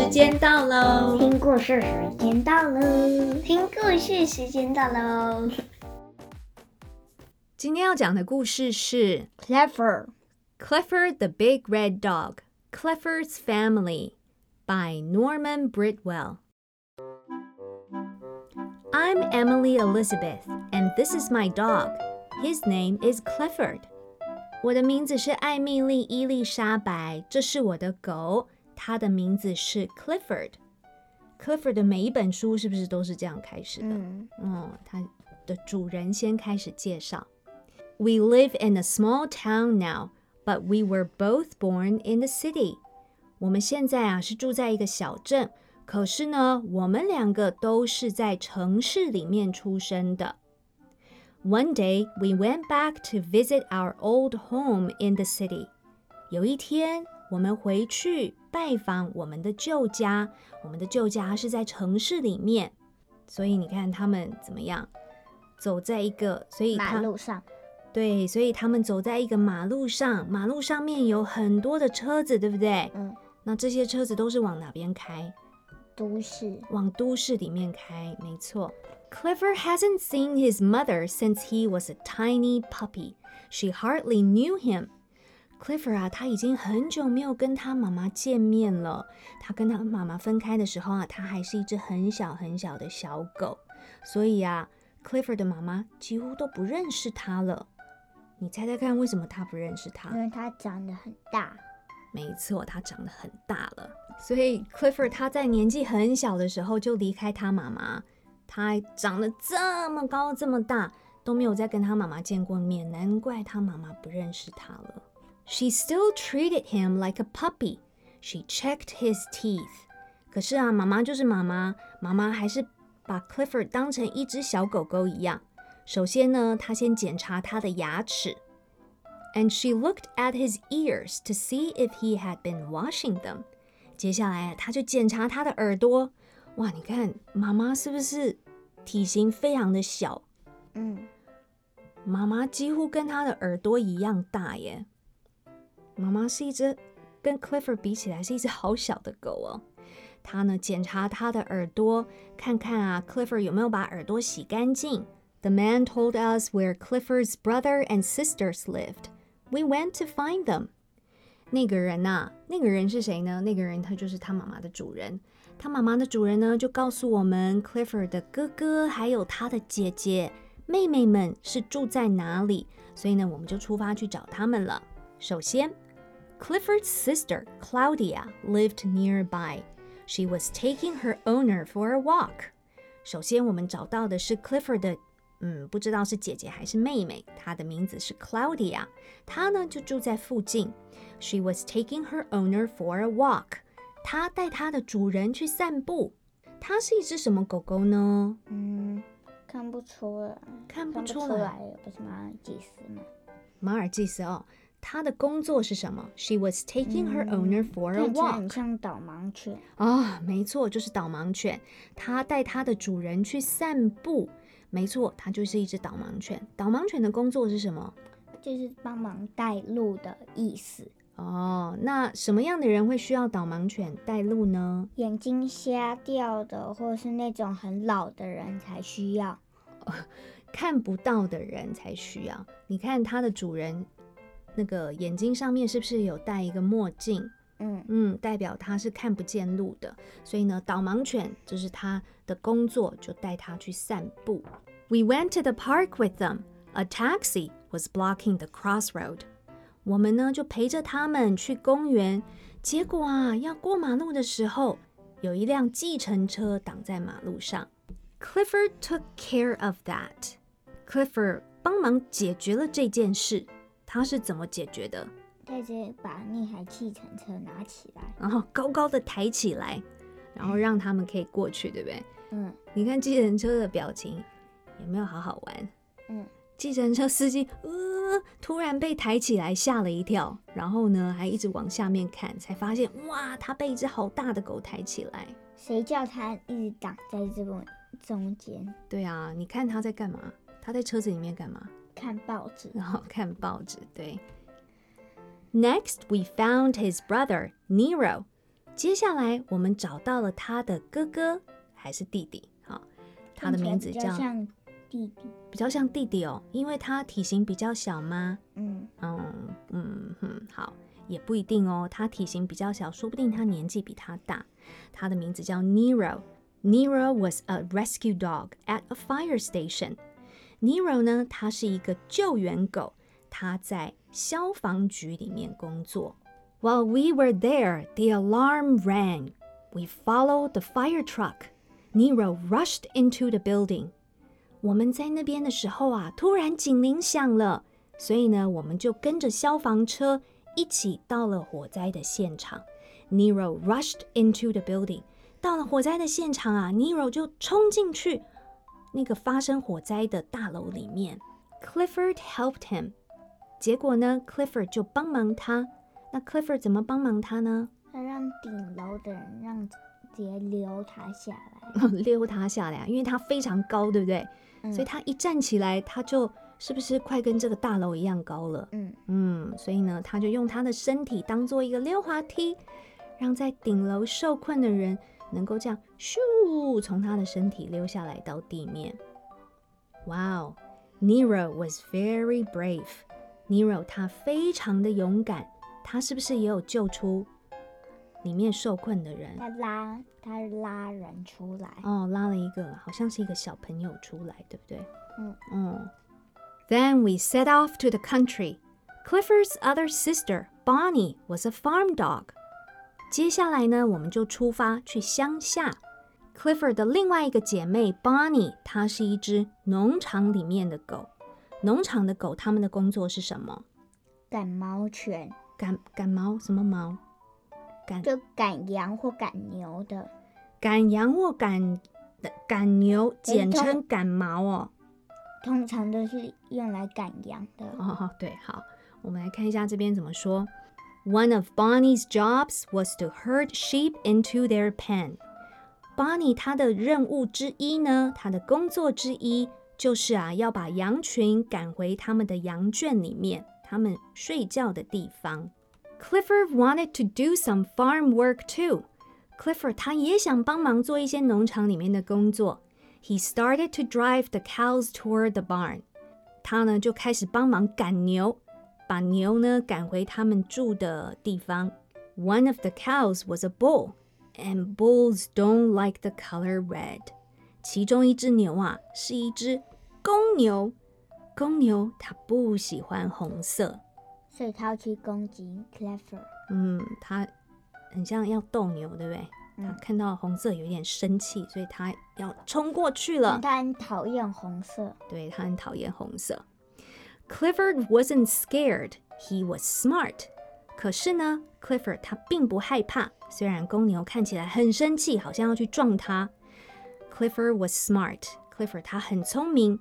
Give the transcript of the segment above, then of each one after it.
时间到喽！听故事时间到喽！听故事时间到喽！今天要讲的故事是《Clifford》，Clifford the Big Red Dog, Clifford's Family by Norman Bridwell. I'm Emily Elizabeth, and this is my dog. His name is Clifford. 我的名字是艾米丽·伊丽莎白，这是我的狗。它的名字是 Clifford。Clifford 的每一本书是不是都是这样开始的？嗯嗯，它的主人先开始介绍。We live in a small town now, but we were both born in the city. 我们现在啊是住在一个小镇，可是呢，我们两个都是在城市里面出生的。One day we went back to visit our old home in the city. 有一天， 我们回去拜访我们的旧家。我们的旧家是在城市里面，所以你看他们怎么样，走在一个，所以马他路上，对，所以他们走在一个马路上，马路上面有很多的车子，对不对？嗯，那这些车子都是往哪边开？都市往都市里面开，没错。Clifford hasn't seen his mother since he was a tiny puppy. She hardly knew him. Clifford 啊，他已经很久没有跟他妈妈见面了。他跟他妈妈分开的时候啊，他还是一只很小很小的小狗，所以啊，Clifford 的妈妈几乎都不认识他了。你猜猜看，为什么他不认识他？因为他长得很大，没错，他长得很大了，所以 Clifford 他在年纪很小的时候就离开他妈妈，他长得这么高这么大，都没有再跟他妈妈见过面，难怪他妈妈不认识他了。She still treated him like a puppy. She checked his teeth. 可是啊，妈妈就是妈妈，妈妈还是把 Clifford 当成一只小狗狗一样。首先呢，她先检查他的牙齿。and she looked at his ears to see if he had been washing them. 接下来，她就检查他的耳朵。哇，你看妈妈是不是体型非常的小？嗯，妈妈几乎跟他的耳朵一样大耶。 妈妈是一只跟 Clifford 比起来是一只好小的狗哦。他呢检查他的耳朵，看看啊 Clifford 有没有把耳朵洗干净。The man told us where Clifford's brother and sisters lived. We went to find them. 那个人呐、那个人是谁呢？那个人他就是他妈妈的主人。他妈妈的主人呢，就告诉我们 Clifford 的哥哥还有他的姐姐、妹妹们是住在哪里，所以呢，我们就出发去找他们了。首先 ，Clifford's sister Claudia lived nearby. She was taking her owner for a walk. 首先，我们找到的是 Clifford 的，嗯，不知道是姐姐还是妹妹，她的名字是 Claudia，她呢就住在附近。She was taking her owner for a walk. 她带她的主人去散步。它是一只什么狗狗呢？嗯，看不出来，看不看不出来。出来，不是马尔济斯吗？马尔济斯哦， 它的工作是什么？She was taking her owner for a walk. 很像导盲犬，啊、没错，就是导盲犬。它带它的主人去散步。没错，它就是一只导盲犬。导盲犬的工作是什么？就是帮忙带路的意思。哦，那什么样的人会需要导盲犬带路呢？眼睛瞎掉的，或是那种很老的人才需要。看不到的人才需要。你看它的主人，那个眼睛上面是不是有戴一个墨镜？嗯，嗯，代表它是看不见路的。所以呢，导盲犬就是它的工作，就带它去散步。We went to the park with them. A taxi was blocking the crossroad. 我们呢就陪着他们去公园，结果啊，要过马路的时候，有一辆计程车挡在马路上。Clifford took care of that. Clifford 帮忙解决了这件事。他是怎么解决的？他直接把那台计程车拿起来。然后高高的抬起来，然后让他们可以过去，对不对？嗯你看计程车的表情有没有好好玩？嗯，计程车司机呃突然被抬起来，吓了一跳，然后呢还一直往下面看，才发现哇，他被一只好大的狗抬起来。谁叫他一直挡在这个中间对啊，你看他在干嘛？他在车子里面干嘛？看报纸？然后看报纸。对。Next, we found his brother Nero. 接下来我们找到了他的哥哥还是弟弟？好，他的名字叫看起来比较像弟弟。比较像弟弟哦，因为他体型比较小吗？嗯，嗯嗯哼，好，也不一定哦。他体型比较小，说不定他年纪比他大。他的名字叫 Nero。Nero was a rescue dog at a fire station. Nero 呢，他是一个救援狗，他在消防局里面工作。While we were there, the alarm rang. We followed the fire truck. Nero rushed into the building. 我们在那边的时候啊，突然警铃响了，所以呢，我们就跟着消防车一起到了火灾的现场。Nero rushed into the building。到了火灾的现场啊，Nero 就冲进去 那个发生火灾的大楼里面。Clifford helped him。结果呢，Clifford 就帮忙他。那 Clifford 怎么帮忙他呢？他让顶楼的人让直接溜他下来。溜他下来啊，因为他非常高，对不对？嗯所以他一站起来，他就是不是快跟这个大楼一样高了？嗯，嗯，所以呢，他就用他的身体当做一个溜滑梯，让在顶楼受困的人能够这样咻从他的身体溜下来到地面。Wow, Nero was very brave. Nero 他非常的勇敢，他是不是也有救出里面受困的人？他拉他拉人出来。哦，拉了一个好像是一个小朋友出来，对不对？嗯嗯。Then we set off to the country. Clifford's other sister, Bonnie, was a farm dog. 接下来呢，我们就出发去乡下。Clifford 的另外一个姐妹 Bonnie，她是一只农场里面的狗。农场的狗，他们的工作是什么？赶毛犬，赶赶毛？什么毛？赶就赶羊或赶牛的。赶羊或赶赶牛，简称赶毛哦。通常都是用来赶羊的。哦，对，好，我们来看一下这边怎么说。One of Bonnie's jobs was to herd sheep into their pen. Bonnie 她的任务之一呢，她的工作之一就是啊，要把羊群赶回他们的羊圈里面，他们睡觉的地方。Clifford wanted to do some farm work too. Clifford 他也想帮忙做一些农场里面的工作。He started to drive the cows toward the barn. 他呢就开始帮忙赶牛， 把牛呢赶回他们住的地方。One of the cows was a bull, and bulls don't like the color red. 其中一只牛啊是一只公牛，公牛它不喜欢红色。所以它要去攻击 Clever。嗯，它很像要斗牛，对不对？它嗯看到红色有点生气，所以它要冲过去了。因为他很讨厌红色。对，他很讨厌红色。Clifford wasn't scared, he was smart. 可是呢，Clifford 他并不害怕，虽然公牛看起来很生气，好像要去撞他。Clifford was smart. Clifford 他很聪明。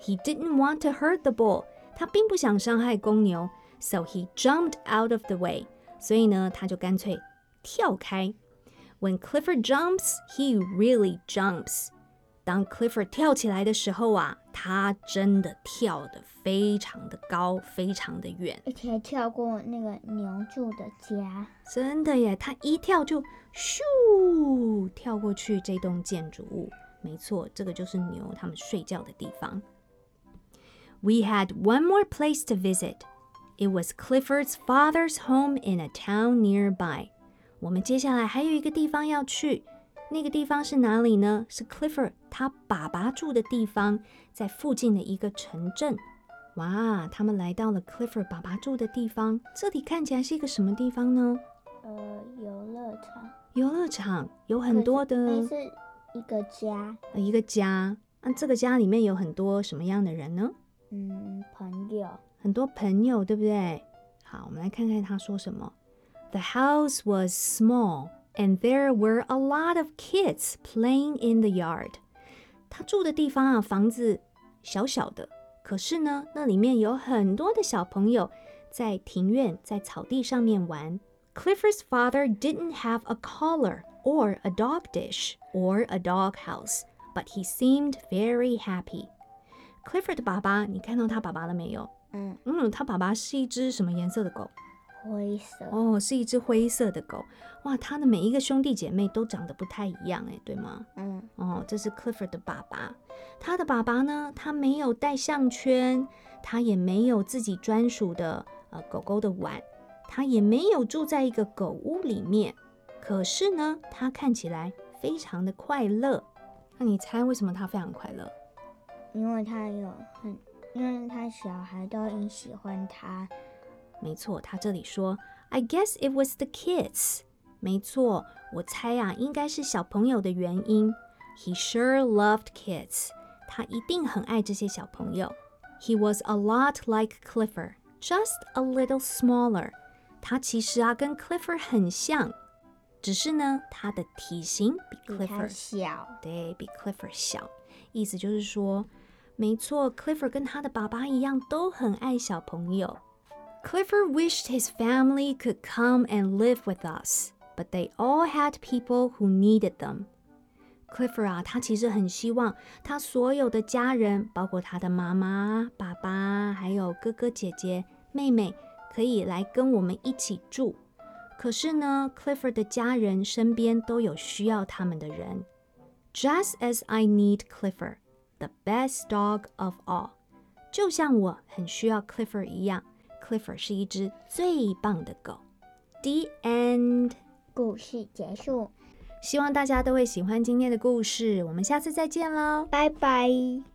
He didn't want to hurt the bull. 他并不想伤害公牛，so he jumped out of the way. 所以呢，他就干脆跳开。When Clifford jumps, he really jumps. 当 Clifford 跳起来的时候啊， 他真的跳得非常的高，非常的远，而且还跳过那个牛住的家。真的耶！他一跳就咻跳过去这栋建筑物。没错，这个就是牛他们睡觉的地方。We had one more place to visit. It was Clifford's father's home in a town nearby. 我们接下来还有一个地方要去，那个地方是哪里呢？是 Clifford 他爸爸住的地方，在附近的一个城镇。哇，他们来到了 Clifford 爸爸住的地方，这里看起来是一个什么地方呢？呃，游乐场。游乐场有很多的那是一个家。呃一个家，那这个家里面有很多什么样的人呢？嗯，朋友。很多朋友，对不对？好，我们来看看他说什么。The house was small, and there were a lot of kids playing in the yard. 他住的地方啊，房子小小的，可是呢，那里面有很多的小朋友在庭院、在草地上面玩。Clifford's father didn't have a collar or a dog dish or a dog house, but he seemed very happy. Clifford 的爸爸，你看到他爸爸了没有？嗯，嗯，他爸爸是一只什么颜色的狗？灰色。哦，是一只灰色的狗。哇，它的每一个兄弟姐妹都长得不太一样，哎，对吗？嗯，哦，这是 Clifford 的爸爸。他的爸爸呢，他没有戴项圈，他也没有自己专属的呃狗狗的碗，他也没有住在一个狗屋里面。可是呢，他看起来非常的快乐。那你猜为什么他非常快乐？因为他有很，因为他小孩都很喜欢他。没错，他这里说，I guess it was the kids。没错，我猜啊，应该是小朋友的原因。He sure loved kids。他一定很爱这些小朋友。He was a lot like Clifford, just a little smaller。他其实啊，跟 Clifford 很像，只是呢，他的体型比比他 Clifford 小，对比 Clifford 小。意思就是说，没错，Clifford 跟他的爸爸一样，都很爱小朋友。 Clifford wished his family could come and live with us, but they all had people who needed them. Clifford 啊，他其实很希望他所有的家人，包括他的妈妈、爸爸，还有哥哥姐姐、妹妹，可以来跟我们一起住。可是呢，Clifford 的家人身边都有需要他们的人。Just as I need Clifford, the best dog of all，就像我很需要 Clifford 一样 ，Clifford 是一只最棒的狗。The end。故事结束，希望大家都会喜欢今天的故事，我们下次再见喽。拜拜。